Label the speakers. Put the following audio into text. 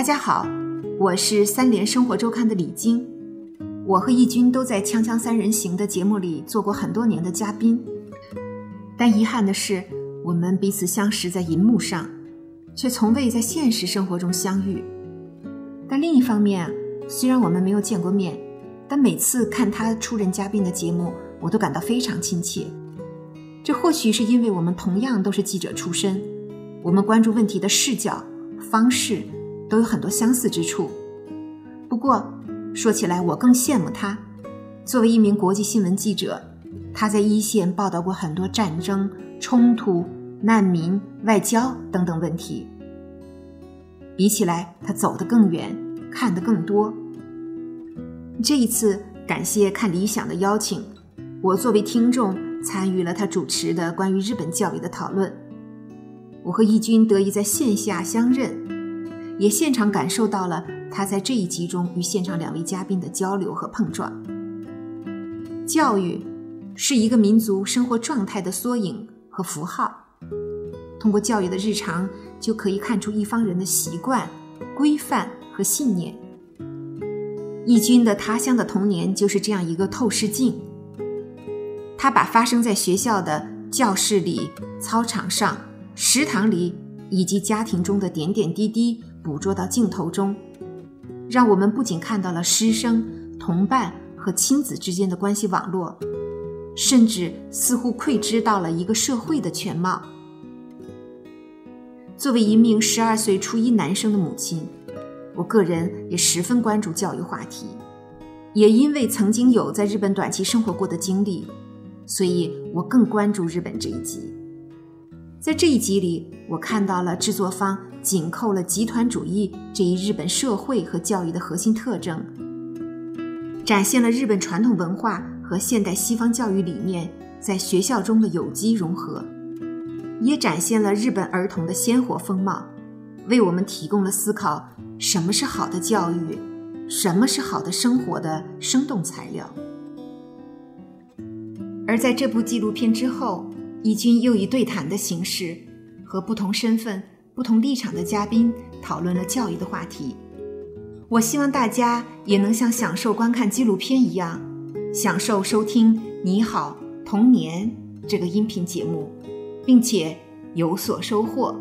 Speaker 1: 大家好，我是三联生活周刊的李晶。我和易军都在《锵锵三人行》的节目里做过很多年的嘉宾，但遗憾的是，我们彼此相识在银幕上，却从未在现实生活中相遇。但另一方面，虽然我们没有见过面，但每次看他出任嘉宾的节目，我都感到非常亲切。这或许是因为我们同样都是记者出身，我们关注问题的视角、方式都有很多相似之处。不过，说起来，我更羡慕他。作为一名国际新闻记者，他在一线报道过很多战争、冲突、难民、外交等等问题。比起来，他走得更远，看得更多。这一次，感谢看理想的邀请，我作为听众参与了他主持的关于日本教育的讨论。我和义军得以在线下相认，也现场感受到了。他在这一集中与现场两位嘉宾的交流和碰撞。教育是一个民族生活状态的缩影和符号，通过教育的日常，就可以看出一方人的习惯、规范和信念。义军的他乡的童年就是这样一个透视镜，他把发生在学校的教室里、操场上、食堂里以及家庭中的点点滴滴捕捉到镜头中。让我们不仅看到了师生、同伴和亲子之间的关系网络，甚至似乎窥知到了一个社会的全貌。作为一名十二岁初一男生的母亲，我个人也十分关注教育话题。也因为曾经有在日本短期生活过的经历，所以我更关注日本这一集。在这一集里，我看到了制作方。紧扣了集团主义这一日本社会和教育的核心特征，展现了日本传统文化和现代西方教育理念在学校中的有机融合，也展现了日本儿童的鲜活风貌，为我们提供了思考什么是好的教育，什么是好的生活的生动材料。而在这部纪录片之后，一军又以对谈的形式和不同身份。不同立场的嘉宾讨论了教育的话题。我希望大家也能像享受观看纪录片一样，享受收听《你好，童年》这个音频节目，并且有所收获。